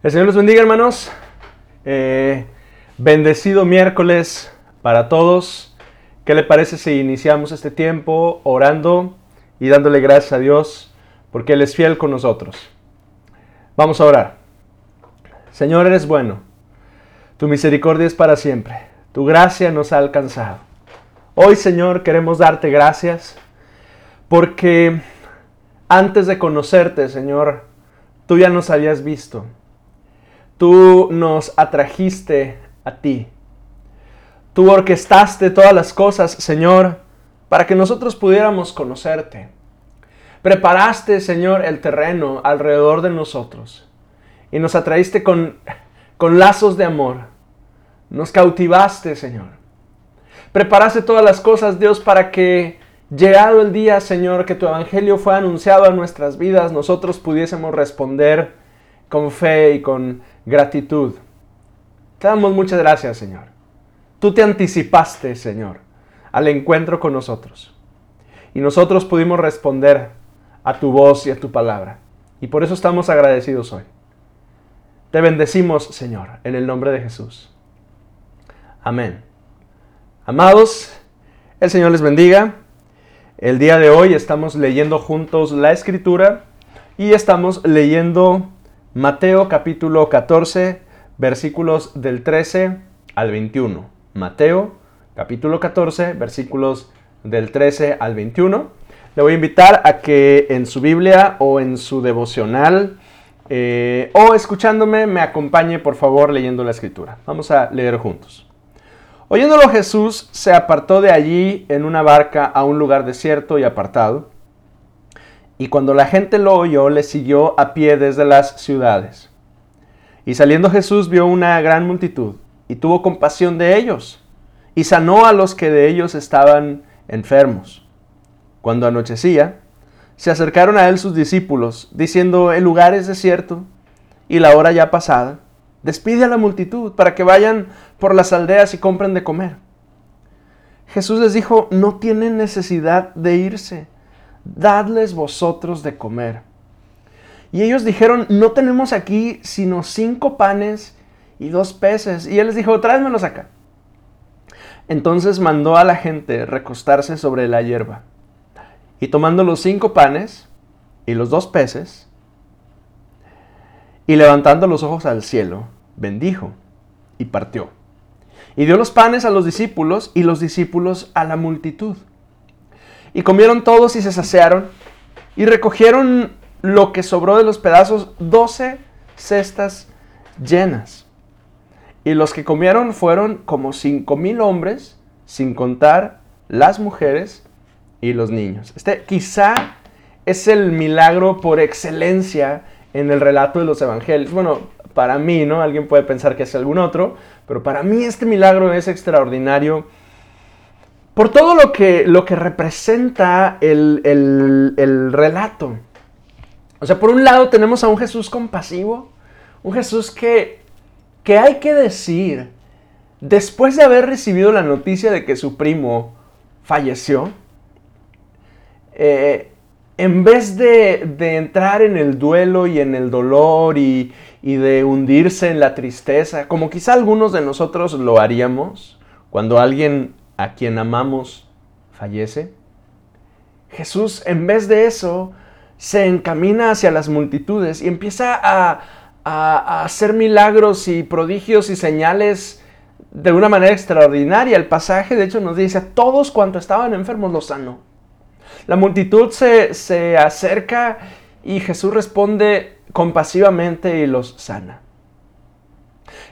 El Señor los bendiga, hermanos. Eh, bendecido miércoles para todos. ¿Qué le parece si iniciamos este tiempo orando y dándole gracias a Dios porque Él es fiel con nosotros? Vamos a orar. Señor, eres bueno. Tu misericordia es para siempre. Tu gracia nos ha alcanzado. Hoy, Señor, queremos darte gracias porque antes de conocerte, Señor, tú ya nos habías visto Tú nos atrajiste a ti. Tú orquestaste todas las cosas, Señor, para que nosotros pudiéramos conocerte. Preparaste, Señor, el terreno alrededor de nosotros y nos atraíste con, con lazos de amor. Nos cautivaste, Señor. Preparaste todas las cosas, Dios, para que, llegado el día, Señor, que tu evangelio fue anunciado a nuestras vidas, nosotros pudiésemos responder con fe y con gratitud. Te damos muchas gracias, Señor. Tú te anticipaste, Señor, al encuentro con nosotros. Y nosotros pudimos responder a tu voz y a tu palabra. Y por eso estamos agradecidos hoy. Te bendecimos, Señor, en el nombre de Jesús. Amén. Amados, el Señor les bendiga. El día de hoy estamos leyendo juntos la escritura y estamos leyendo Mateo capítulo 14, versículos del 13 al 21. Mateo capítulo 14, versículos del 13 al 21. Le voy a invitar a que en su Biblia o en su devocional eh, o escuchándome me acompañe por favor leyendo la escritura. Vamos a leer juntos. Oyéndolo Jesús se apartó de allí en una barca a un lugar desierto y apartado y cuando la gente lo oyó, le siguió a pie desde las ciudades. Y saliendo Jesús vio una gran multitud, y tuvo compasión de ellos, y sanó a los que de ellos estaban enfermos. Cuando anochecía, se acercaron a él sus discípulos, diciendo, el lugar es desierto, y la hora ya pasada. Despide a la multitud para que vayan por las aldeas y compren de comer. Jesús les dijo, no tienen necesidad de irse dadles vosotros de comer. Y ellos dijeron, no tenemos aquí sino cinco panes y dos peces. Y él les dijo, tráemelos acá. Entonces mandó a la gente recostarse sobre la hierba. Y tomando los cinco panes y los dos peces, y levantando los ojos al cielo, bendijo y partió. Y dio los panes a los discípulos y los discípulos a la multitud. Y comieron todos y se saciaron. Y recogieron lo que sobró de los pedazos, doce cestas llenas. Y los que comieron fueron como cinco mil hombres, sin contar las mujeres y los niños. Este quizá es el milagro por excelencia en el relato de los evangelios. Bueno, para mí, ¿no? Alguien puede pensar que es algún otro, pero para mí este milagro es extraordinario por todo lo que, lo que representa el, relato. O sea, por un lado tenemos a un Jesús compasivo, un Jesús que, que hay que decir, después de haber recibido la noticia de que su primo falleció, eh, en vez de, entrar en el duelo y en el dolor y, y, de hundirse en la tristeza, como quizá algunos de nosotros lo haríamos, cuando alguien a quien amamos fallece? Jesús, en vez de eso, se encamina hacia las multitudes y empieza a, hacer milagros y prodigios y señales de una manera extraordinaria. El pasaje, de hecho, nos dice, todos cuantos estaban enfermos los sanó. La multitud se, se acerca y Jesús responde compasivamente y los sana.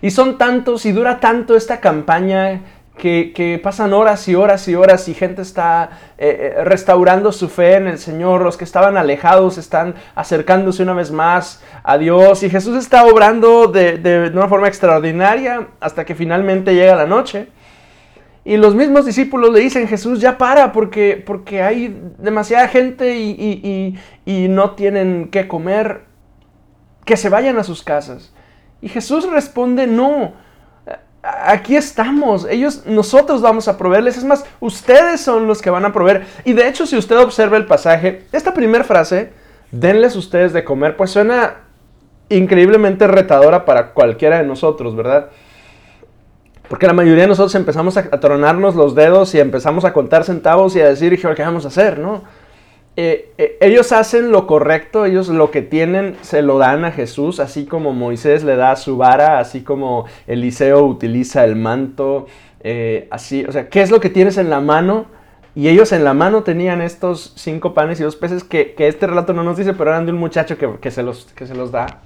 Y son tantos y dura tanto esta campaña que, pasan horas y horas y horas y gente está eh, eh, restaurando su fe en el Señor, los que estaban alejados están acercándose una vez más a Dios y Jesús está obrando de, una forma extraordinaria hasta que finalmente llega la noche. Y los mismos discípulos le dicen, Jesús, ya para porque, porque hay demasiada gente y, y no tienen qué comer, que se vayan a sus casas. Y Jesús responde, no, aquí estamos, ellos, nosotros vamos a proveerles, es más, ustedes son los que van a proveer. Y de hecho, si usted observa el pasaje, esta primera frase, denles ustedes de comer, pues suena increíblemente retadora para cualquiera de nosotros, ¿verdad? Porque la mayoría de nosotros empezamos a, tronarnos los dedos y empezamos a contar centavos y a decir, ¿qué vamos a hacer? ¿no? Eh, eh, ellos hacen lo correcto, ellos lo que tienen se lo dan a Jesús, así como Moisés le da su vara, así como Eliseo utiliza el manto, eh, así, o sea, ¿qué es lo que tienes en la mano? Y ellos en la mano tenían estos cinco panes y dos peces que, este relato no nos dice, pero eran de un muchacho que, se, los, que se los da.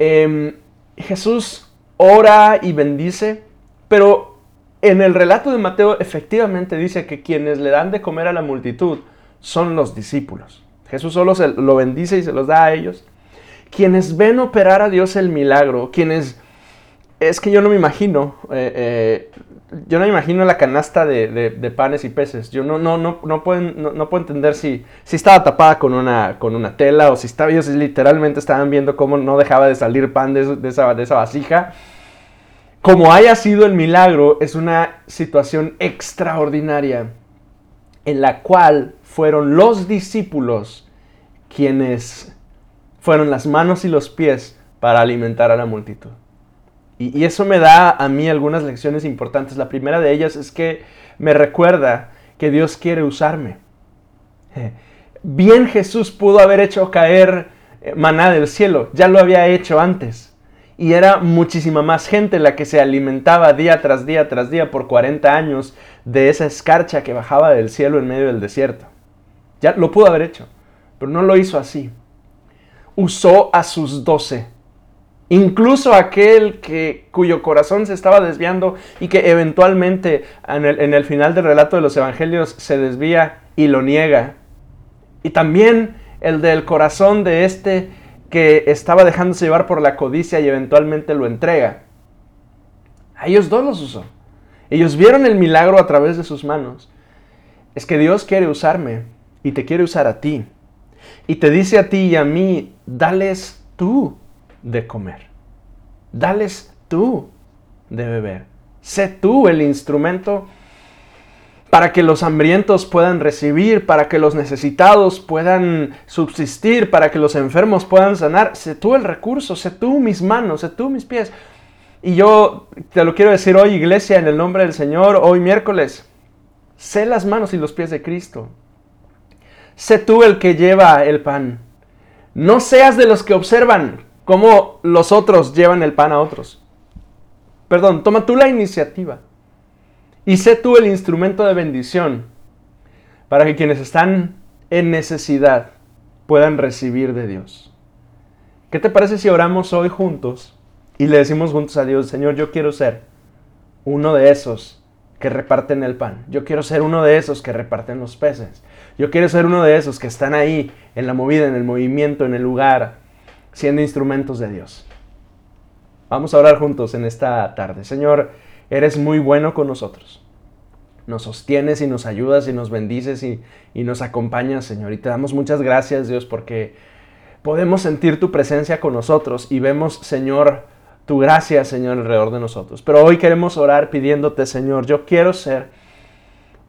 Em, Jesús ora y bendice, pero en el relato de Mateo efectivamente dice que quienes le dan de comer a la multitud son los discípulos. Jesús solo se lo bendice y se los da a ellos. Quienes ven operar a Dios el milagro, quienes... Es que yo no me imagino, eh, eh, yo no me imagino la canasta de, panes y peces. Yo no, no, no, no, no, puedo entender si, si estaba tapada con una, con una tela o si estaba, ellos literalmente estaban viendo cómo no dejaba de salir pan de, de, esa, de esa vasija. Como haya sido el milagro, es una situación extraordinaria en la cual fueron los discípulos quienes fueron las manos y los pies para alimentar a la multitud. Y, eso me da a mí algunas lecciones importantes. La primera de ellas es que me recuerda que Dios quiere usarme. Bien Jesús pudo haber hecho caer eh, maná del cielo, ya lo había hecho antes. Y era muchísima más gente la que se alimentaba día tras día tras día por 40 años de esa escarcha que bajaba del cielo en medio del desierto. Ya lo pudo haber hecho, pero no lo hizo así. Usó a sus doce. Incluso aquel que, cuyo corazón se estaba desviando y que eventualmente en el, en el final del relato de los evangelios se desvía y lo niega. Y también el del corazón de este que estaba dejándose llevar por la codicia y eventualmente lo entrega. A ellos dos los usó. Ellos vieron el milagro a través de sus manos. Es que Dios quiere usarme y te quiere usar a ti. Y te dice a ti y a mí, dales tú de comer. Dales tú de beber. Sé tú el instrumento para que los hambrientos puedan recibir, para que los necesitados puedan subsistir, para que los enfermos puedan sanar. Sé tú el recurso, sé tú mis manos, sé tú mis pies. Y yo te lo quiero decir hoy, iglesia, en el nombre del Señor, hoy miércoles. Sé las manos y los pies de Cristo. Sé tú el que lleva el pan. No seas de los que observan cómo los otros llevan el pan a otros. Perdón, toma tú la iniciativa. Y sé tú el instrumento de bendición para que quienes están en necesidad puedan recibir de Dios. ¿Qué te parece si oramos hoy juntos y le decimos juntos a Dios, Señor, yo quiero ser uno de esos que reparten el pan. Yo quiero ser uno de esos que reparten los peces. Yo quiero ser uno de esos que están ahí en la movida, en el movimiento, en el lugar, siendo instrumentos de Dios. Vamos a orar juntos en esta tarde. Señor, eres muy bueno con nosotros. Nos sostienes y nos ayudas y nos bendices y, y nos acompañas, Señor. Y te damos muchas gracias, Dios, porque podemos sentir tu presencia con nosotros y vemos, Señor, tu gracia, Señor, alrededor de nosotros. Pero hoy queremos orar pidiéndote, Señor, yo quiero ser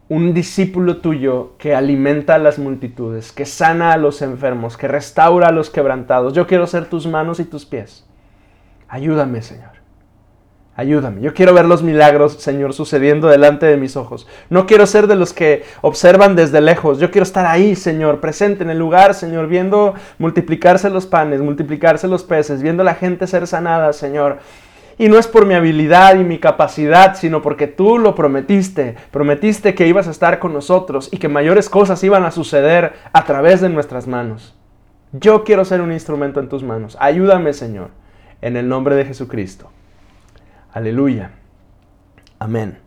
un discípulo tuyo que alimenta a las multitudes, que sana a los enfermos, que restaura a los quebrantados. Yo quiero ser tus manos y tus pies. Ayúdame, Señor. Ayúdame. Yo quiero ver los milagros, Señor, sucediendo delante de mis ojos. No quiero ser de los que observan desde lejos. Yo quiero estar ahí, Señor, presente en el lugar, Señor, viendo multiplicarse los panes, multiplicarse los peces, viendo la gente ser sanada, Señor. Y no es por mi habilidad y mi capacidad, sino porque tú lo prometiste. Prometiste que ibas a estar con nosotros y que mayores cosas iban a suceder a través de nuestras manos. Yo quiero ser un instrumento en tus manos. Ayúdame, Señor, en el nombre de Jesucristo. Aleluya. Amén.